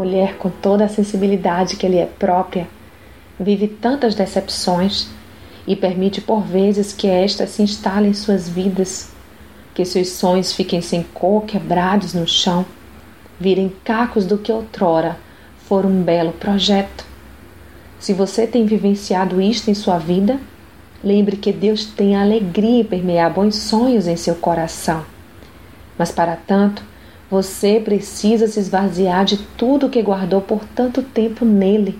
mulher com toda a sensibilidade que lhe é própria, vive tantas decepções e permite por vezes que estas se instalem em suas vidas, que seus sonhos fiquem sem cor, quebrados no chão, virem cacos do que outrora for um belo projeto. Se você tem vivenciado isto em sua vida, lembre que Deus tem alegria em permear bons sonhos em seu coração. Mas para tanto, você precisa se esvaziar de tudo que guardou por tanto tempo nele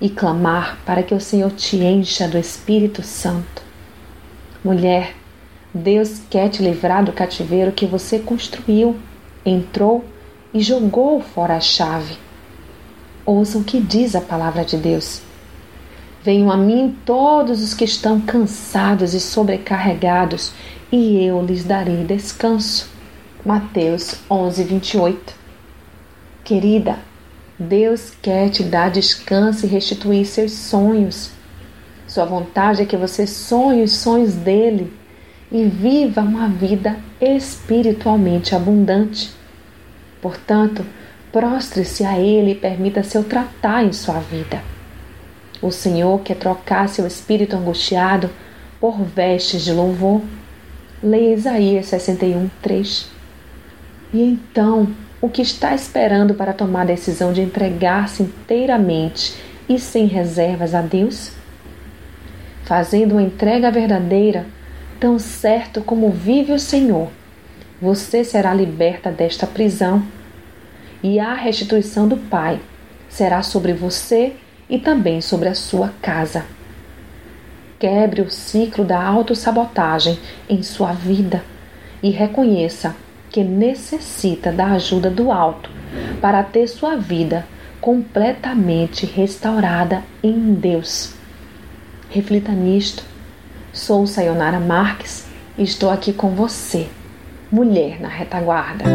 e clamar para que o Senhor te encha do Espírito Santo. Mulher, Deus quer te livrar do cativeiro que você construiu, entrou e jogou fora a chave. Ouçam o que diz a palavra de Deus. Venham a mim todos os que estão cansados e sobrecarregados, e eu lhes darei descanso. Mateus 11, 28. Querida, Deus quer te dar descanso e restituir seus sonhos. Sua vontade é que você sonhe os sonhos dele e viva uma vida espiritualmente abundante. Portanto, prostre-se a ele e permita seu tratar em sua vida. O Senhor quer trocar seu espírito angustiado por vestes de louvor. Leia Isaías 61, 3. E então o que está esperando para tomar a decisão de entregar-se inteiramente e sem reservas a Deus? Fazendo uma entrega verdadeira, tão certo como vive o Senhor, você será liberta desta prisão e a restituição do Pai será sobre você e também sobre a sua casa. Quebre o ciclo da autossabotagem em sua vida e reconheça que necessita da ajuda do alto para ter sua vida completamente restaurada em Deus. Reflita nisto. Sou Sayonara Marques e estou aqui com você, mulher na retaguarda.